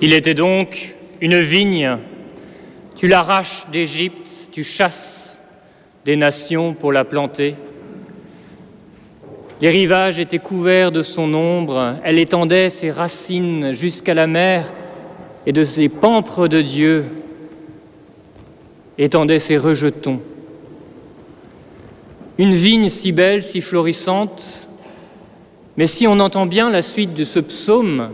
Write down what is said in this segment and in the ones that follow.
Il était donc une vigne. Tu l'arraches d'Égypte, tu chasses des nations pour la planter. Les rivages étaient couverts de son ombre, elle étendait ses racines jusqu'à la mer et de ses pampres de Dieu étendait ses rejetons. Une vigne si belle, si florissante, mais si on entend bien la suite de ce psaume,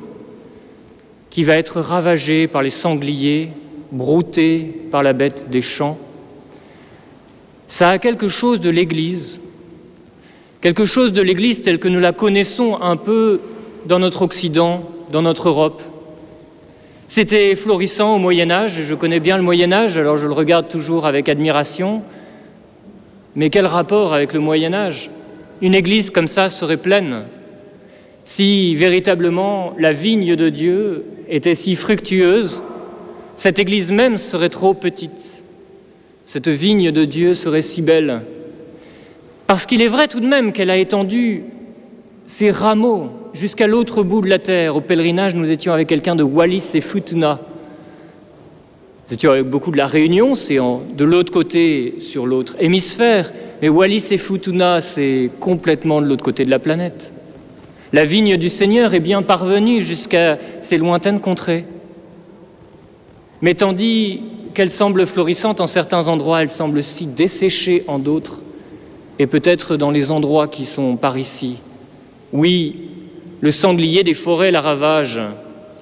qui va être ravagé par les sangliers, brouté par la bête des champs. Ça a quelque chose de l'Église, quelque chose de l'Église telle que nous la connaissons un peu dans notre Occident, dans notre Europe. C'était florissant au Moyen Âge, je connais bien le Moyen Âge, alors je le regarde toujours avec admiration, mais quel rapport avec le Moyen Âge? Une Église comme ça serait pleine si véritablement la vigne de Dieu était si fructueuse, cette Église même serait trop petite. Cette vigne de Dieu serait si belle. Parce qu'il est vrai tout de même qu'elle a étendu ses rameaux jusqu'à l'autre bout de la terre. Au pèlerinage, nous étions avec quelqu'un de Wallis et Futuna. Nous étions avec beaucoup de la Réunion, c'est de l'autre côté sur l'autre hémisphère. Mais Wallis et Futuna, c'est complètement de l'autre côté de la planète. La vigne du Seigneur est bien parvenue jusqu'à ces lointaines contrées. Mais tandis qu'elle semble florissante en certains endroits, elle semble si desséchée en d'autres, et peut-être dans les endroits qui sont par ici. Oui, le sanglier des forêts la ravage.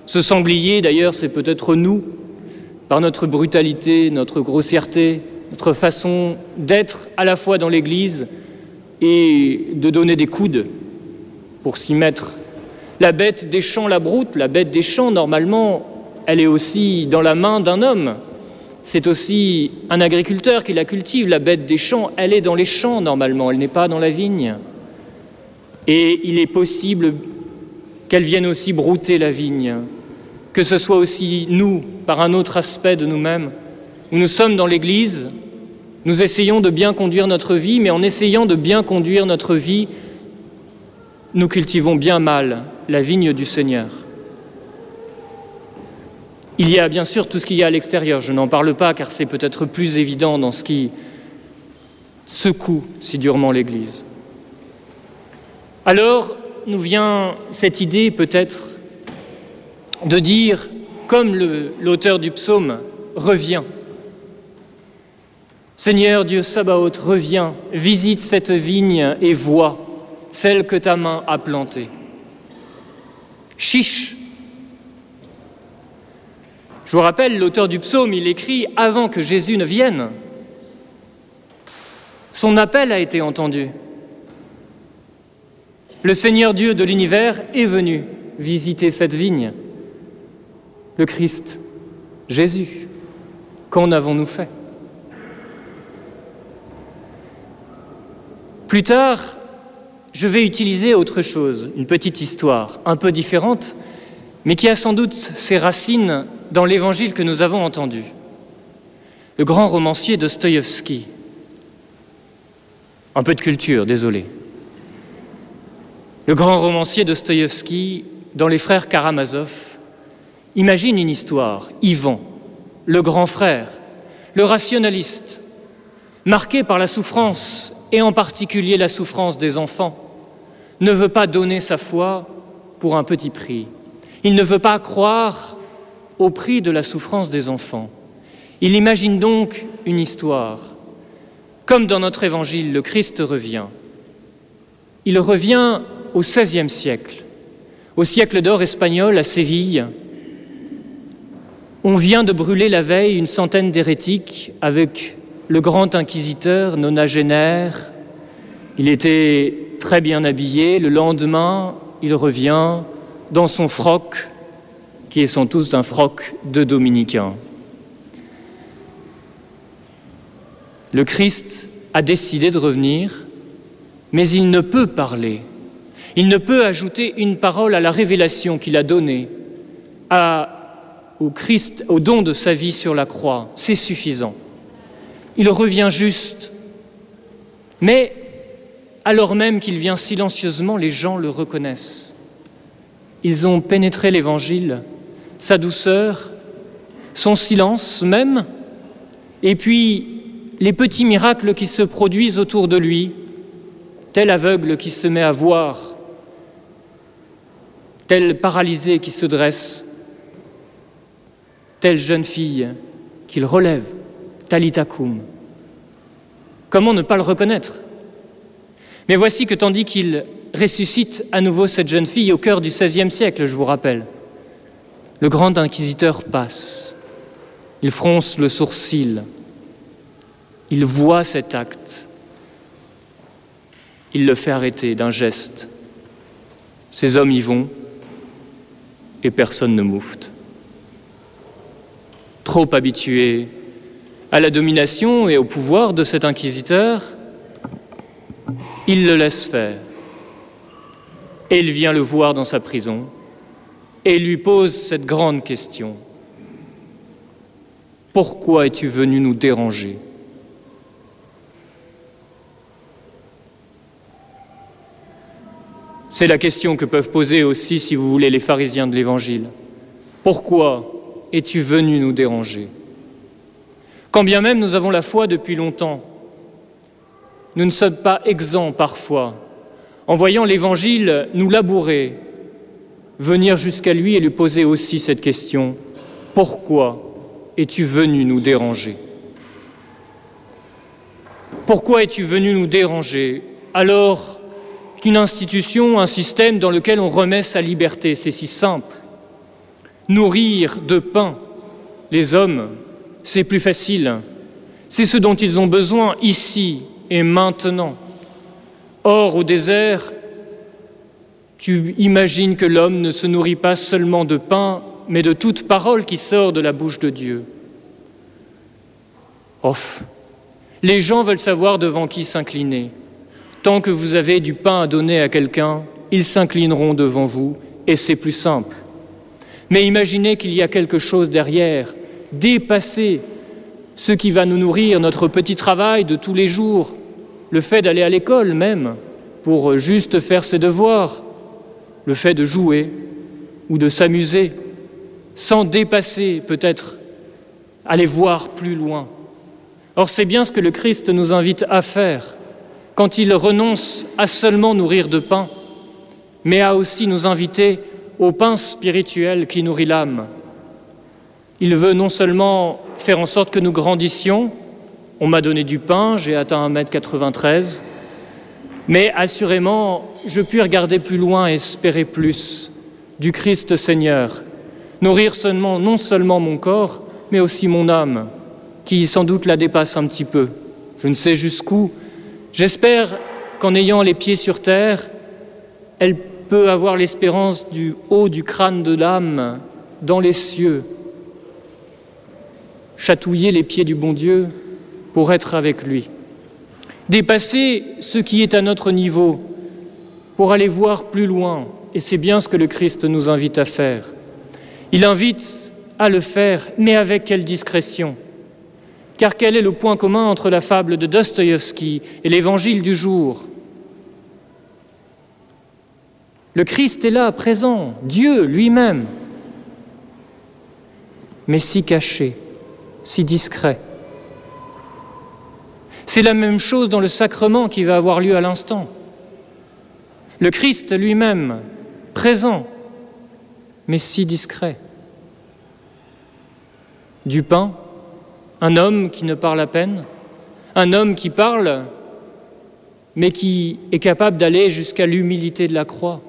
Ce sanglier, d'ailleurs, c'est peut-être nous, par notre brutalité, notre grossièreté, notre façon d'être à la fois dans l'Église et de donner des coudes pour s'y mettre. La bête des champs la broute, la bête des champs, normalement, elle est aussi dans la main d'un homme. C'est aussi un agriculteur qui la cultive. La bête des champs, elle est dans les champs normalement, elle n'est pas dans la vigne. Et il est possible qu'elle vienne aussi brouter la vigne, que ce soit aussi nous, par un autre aspect de nous-mêmes, où nous sommes dans l'Église, nous essayons de bien conduire notre vie, mais en essayant de bien conduire notre vie, nous cultivons bien mal la vigne du Seigneur. Il y a bien sûr tout ce qu'il y a à l'extérieur, je n'en parle pas car c'est peut-être plus évident dans ce qui secoue si durement l'Église. Alors nous vient cette idée peut-être de dire, comme l'auteur du psaume, reviens. Seigneur Dieu Sabaoth, reviens, visite cette vigne et vois celle que ta main a plantée. Chiche. Je vous rappelle, l'auteur du psaume, il écrit avant que Jésus ne vienne. Son appel a été entendu. Le Seigneur Dieu de l'univers est venu visiter cette vigne. Le Christ, Jésus. Qu'en avons-nous fait? Plus tard, je vais utiliser autre chose, une petite histoire, un peu différente, mais qui a sans doute ses racines dans l'évangile que nous avons entendu. Le grand romancier Dostoïevski. Un peu de culture, désolé. Le grand romancier Dostoïevski, dans Les Frères Karamazov, imagine une histoire, Ivan, le grand frère, le rationaliste, marqué par la souffrance et en particulier la souffrance des enfants, ne veut pas donner sa foi pour un petit prix. Il ne veut pas croire au prix de la souffrance des enfants. Il imagine donc une histoire. Comme dans notre évangile, le Christ revient. Il revient au XVIe siècle, au siècle d'or espagnol à Séville. On vient de brûler la veille une centaine d'hérétiques avec le grand inquisiteur nonagénaire. Il était très bien habillé. Le lendemain, il revient dans son froc, qui est sans tous un froc de dominicain. Le Christ a décidé de revenir, mais il ne peut parler. Il ne peut ajouter une parole à la révélation qu'il a donnée au Christ, au don de sa vie sur la croix. C'est suffisant il revient juste. Mais alors même qu'il vient silencieusement, les gens le reconnaissent. Ils ont pénétré l'Évangile sa douceur, son silence même, et puis les petits miracles qui se produisent autour de lui, tel aveugle qui se met à voir, tel paralysé qui se dresse, telle jeune fille qu'il relève, Talitakum. Comment ne pas le reconnaître? Mais voici que tandis qu'il ressuscite à nouveau cette jeune fille au cœur du XVIe siècle, je vous rappelle, le grand inquisiteur passe, il fronce le sourcil, il voit cet acte, il le fait arrêter d'un geste. Ces hommes y vont et personne ne moufte. Trop habitué à la domination et au pouvoir de cet inquisiteur, il le laisse faire. Et il vient le voir dans sa prison et lui pose cette grande question. Pourquoi es-tu venu nous déranger? C'est la question que peuvent poser aussi, si vous voulez, les pharisiens de l'Évangile. Pourquoi es-tu venu nous déranger? Quand bien même nous avons la foi depuis longtemps, nous ne sommes pas exempts parfois, en voyant l'Évangile nous labourer, venir jusqu'à lui et lui poser aussi cette question. Pourquoi es-tu venu nous déranger? Pourquoi es-tu venu nous déranger alors qu'une institution, un système dans lequel on remet sa liberté. C'est si simple? Nourrir de pain les hommes, c'est plus facile. C'est ce dont ils ont besoin ici et maintenant. Or, au désert, tu imagines que l'homme ne se nourrit pas seulement de pain, mais de toute parole qui sort de la bouche de Dieu. Off. Les gens veulent savoir devant qui s'incliner. Tant que vous avez du pain à donner à quelqu'un, ils s'inclineront devant vous, et c'est plus simple. Mais imaginez qu'il y a quelque chose derrière, dépasser ce qui va nous nourrir, notre petit travail de tous les jours, le fait d'aller à l'école même, pour juste faire ses devoirs, le fait de jouer ou de s'amuser, sans dépasser peut-être, aller voir plus loin. Or c'est bien ce que le Christ nous invite à faire quand il renonce à seulement nourrir de pain, mais à aussi nous inviter au pain spirituel qui nourrit l'âme. Il veut non seulement faire en sorte que nous grandissions, on m'a donné du pain, j'ai atteint 1m93, mais assurément, je puis regarder plus loin et espérer plus du Christ Seigneur, nourrir seulement, non seulement mon corps, mais aussi mon âme, qui sans doute la dépasse un petit peu. Je ne sais jusqu'où, J'espère qu'en ayant les pieds sur terre, elle peut avoir l'espérance du haut du crâne de l'âme dans les cieux, chatouiller les pieds du bon Dieu pour être avec lui, dépasser ce qui est à notre niveau pour aller voir plus loin, et c'est bien ce que le Christ nous invite à faire. Il invite à le faire, mais avec quelle discrétion? Car quel est le point commun entre la fable de Dostoïevski et l'évangile du jour? Le Christ est là, présent, Dieu lui-même, mais si caché, si discret. C'est la même chose dans le sacrement qui va avoir lieu à l'instant. Le Christ lui-même, présent, mais si discret. Du pain, un homme qui ne parle à peine, un homme qui parle, mais qui est capable d'aller jusqu'à l'humilité de la croix,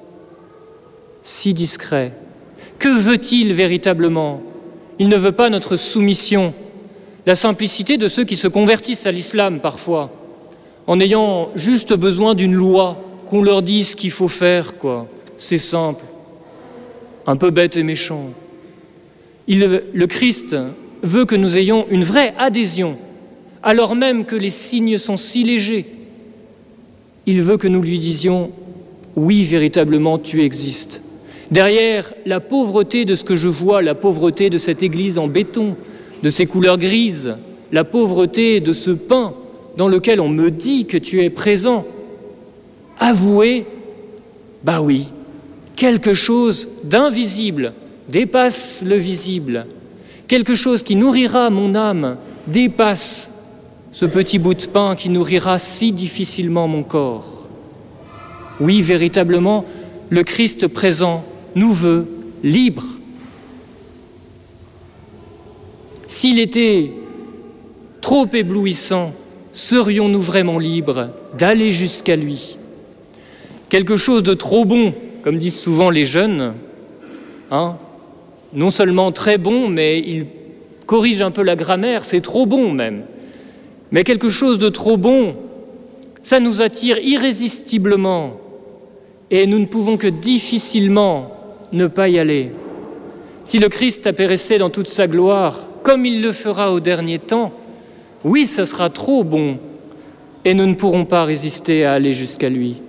si discret. Que veut-il véritablement? Il ne veut pas notre soumission, la simplicité de ceux qui se convertissent à l'islam parfois, en ayant juste besoin d'une loi, qu'on leur dise ce qu'il faut faire, quoi. C'est simple, un peu bête et méchant. Le Christ veut que nous ayons une vraie adhésion, alors même que les signes sont si légers. Il veut que nous lui disions Oui, véritablement, tu existes. Derrière la pauvreté de ce que je vois, la pauvreté de cette église en béton, de ses couleurs grises, la pauvreté de ce pain dans lequel on me dit que tu es présent, avouez, bah oui, quelque chose d'invisible, dépasse le visible, quelque chose qui nourrira mon âme, dépasse ce petit bout de pain qui nourrira si difficilement mon corps. Oui, véritablement, le Christ présent nous veut libres. S'il était trop éblouissant, serions-nous vraiment libres d'aller jusqu'à lui? Quelque chose de trop bon, comme disent souvent les jeunes, hein non seulement très bon, mais il corrige un peu la grammaire, c'est trop bon même. Mais quelque chose de trop bon, ça nous attire irrésistiblement et nous ne pouvons que difficilement ne pas y aller. Si le Christ apparaissait dans toute sa gloire, comme il le fera au dernier temps, oui, ça sera trop bon, et nous ne pourrons pas résister à aller jusqu'à lui.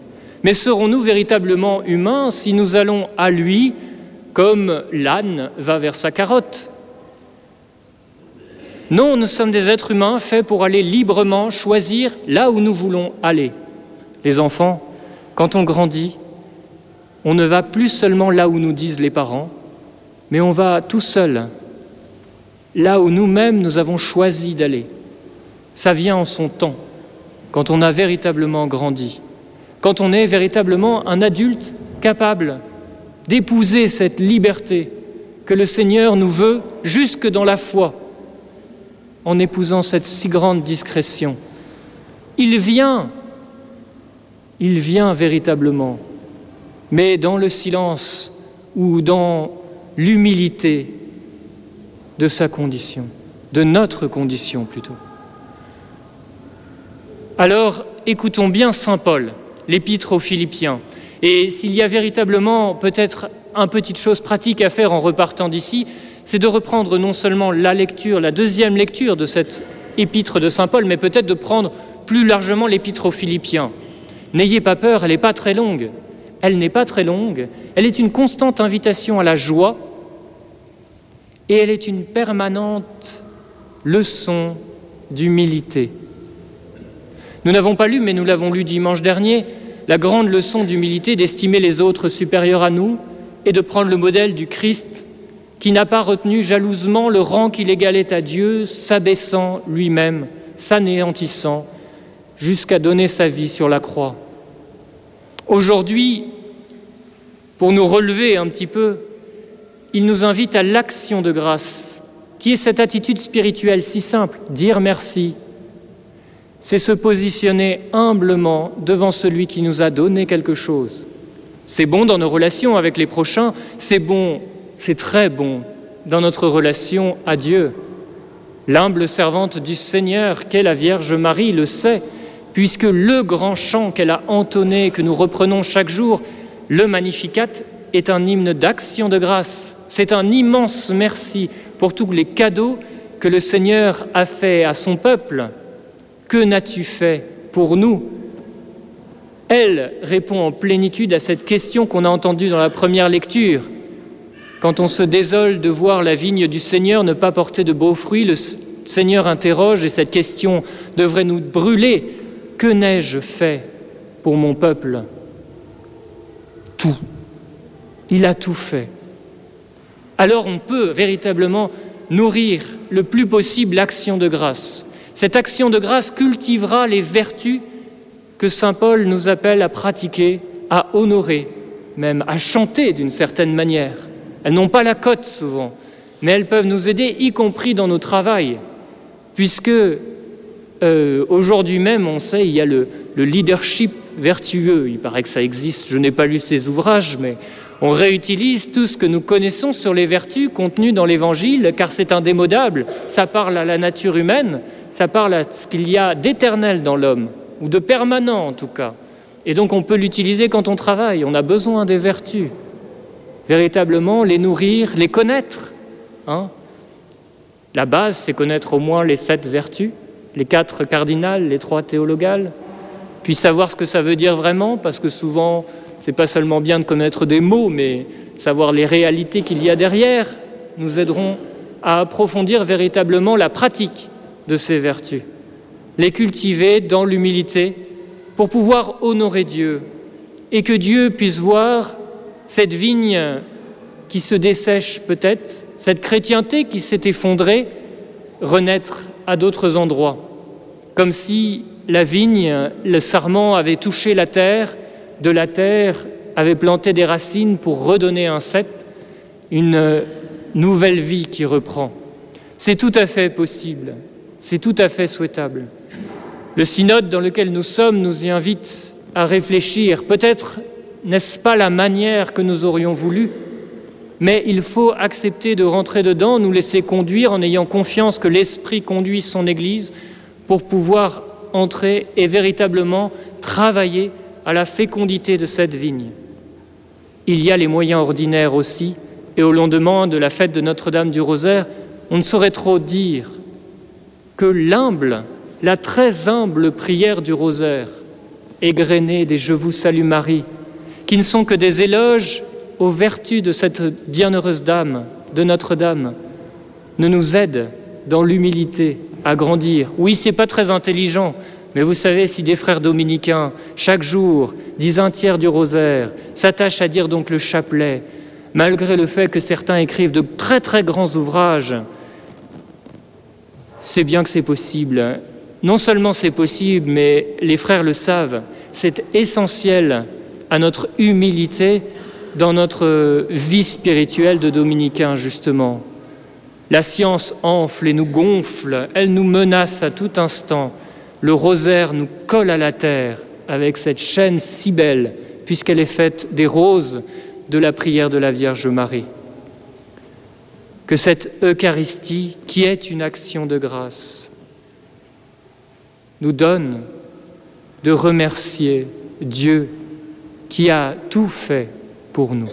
Mais serons-nous véritablement humains si nous allons à lui comme l'âne va vers sa carotte? Non, nous sommes des êtres humains faits pour aller librement choisir là où nous voulons aller. Les enfants, quand on grandit, on ne va plus seulement là où nous disent les parents, mais on va tout seul, là où nous-mêmes nous avons choisi d'aller. Ça vient en son temps, quand on a véritablement grandi, quand on est véritablement un adulte capable d'épouser cette liberté que le Seigneur nous veut jusque dans la foi, en épousant cette si grande discrétion. Il vient, il vient véritablement mais dans le silence ou dans l'humilité de sa condition, de notre condition plutôt. Alors écoutons bien Saint Paul, l'épître aux Philippiens, et s'il y a véritablement peut-être un petite chose pratique à faire en repartant d'ici, c'est de reprendre non seulement la lecture, la deuxième lecture de cette épître de Saint Paul, mais peut-être de prendre plus largement l'épître aux Philippiens. N'ayez pas peur, elle n'est pas très longue, elle n'est pas très longue, elle est une constante invitation à la joie et elle est une permanente leçon d'humilité. Nous n'avons pas lu, mais nous l'avons lu dimanche dernier, la grande leçon d'humilité d'estimer les autres supérieurs à nous et de prendre le modèle du Christ qui n'a pas retenu jalousement le rang qu'il égalait à Dieu, s'abaissant lui-même, s'anéantissant, jusqu'à donner sa vie sur la croix. Aujourd'hui, pour nous relever un petit peu, il nous invite à l'action de grâce, qui est cette attitude spirituelle si simple, dire merci. C'est se positionner humblement devant celui qui nous a donné quelque chose. C'est bon dans nos relations avec les prochains, c'est bon, c'est très bon dans notre relation à Dieu. L'humble servante du Seigneur, qu'est la Vierge Marie, le sait puisque le grand chant qu'elle a entonné, que nous reprenons chaque jour, le Magnificat, est un hymne d'action de grâce. C'est un immense merci pour tous les cadeaux que le Seigneur a fait à son peuple. Que n'as-tu fait pour nous? Elle répond en plénitude à cette question qu'on a entendue dans la première lecture. Quand on se désole de voir la vigne du Seigneur ne pas porter de beaux fruits, le Seigneur interroge et cette question devrait nous brûler que n'ai-je fait pour mon peuple? Tout. Il a tout fait. Alors on peut véritablement nourrir le plus possible l'action de grâce. Cette action de grâce cultivera les vertus que Saint Paul nous appelle à pratiquer, à honorer, même à chanter d'une certaine manière. Elles n'ont pas la cote souvent, mais elles peuvent nous aider, y compris dans nos travails, puisque euh, aujourd'hui même, on sait, il y a le, leadership vertueux. Il paraît que ça existe. Je n'ai pas lu ces ouvrages, mais on réutilise tout ce que nous connaissons sur les vertus contenues dans l'Évangile, car c'est indémodable. Ça parle à la nature humaine, ça parle à ce qu'il y a d'éternel dans l'homme, ou de permanent en tout cas. Et donc on peut l'utiliser quand on travaille. On a besoin des vertus. Véritablement, les nourrir, les connaître. Hein. la base, c'est connaître au moins les sept vertus les quatre cardinales, les trois théologales, puis savoir ce que ça veut dire vraiment, parce que souvent, c'est pas seulement bien de connaître des mots, mais savoir les réalités qu'il y a derrière, nous aideront à approfondir véritablement la pratique de ces vertus, les cultiver dans l'humilité pour pouvoir honorer Dieu et que Dieu puisse voir cette vigne qui se dessèche peut-être, cette chrétienté qui s'est effondrée, renaître à d'autres endroits, comme si la vigne, le sarment avait touché la terre, de la terre avait planté des racines pour redonner un cep, une nouvelle vie qui reprend. C'est tout à fait possible, c'est tout à fait souhaitable. Le synode dans lequel nous sommes nous y invite à réfléchir. Peut-être n'est-ce pas la manière que nous aurions voulu, mais il faut accepter de rentrer dedans, nous laisser conduire en ayant confiance que l'Esprit conduit son Église pour pouvoir entrer et véritablement travailler à la fécondité de cette vigne. Il y a les moyens ordinaires aussi, et au lendemain de la fête de Notre-Dame du Rosaire, on ne saurait trop dire que l'humble, la très humble prière du Rosaire, égrenée des Je vous salue Marie, qui ne sont que des éloges aux vertus de cette bienheureuse dame, de Notre-Dame, ne nous aide dans l'humilité à grandir. Oui, c'est pas très intelligent, mais vous savez, si des frères dominicains, chaque jour, disent un tiers du rosaire, s'attachent à dire donc le chapelet, malgré le fait que certains écrivent de très très grands ouvrages, c'est bien que c'est possible. Non seulement c'est possible, mais les frères le savent, c'est essentiel à notre humilité dans notre vie spirituelle de dominicains, justement. La science enfle et nous gonfle, elle nous menace à tout instant. Le rosaire nous colle à la terre avec cette chaîne si belle, puisqu'elle est faite des roses de la prière de la Vierge Marie. Que cette Eucharistie, qui est une action de grâce, nous donne de remercier Dieu qui a tout fait pour nous.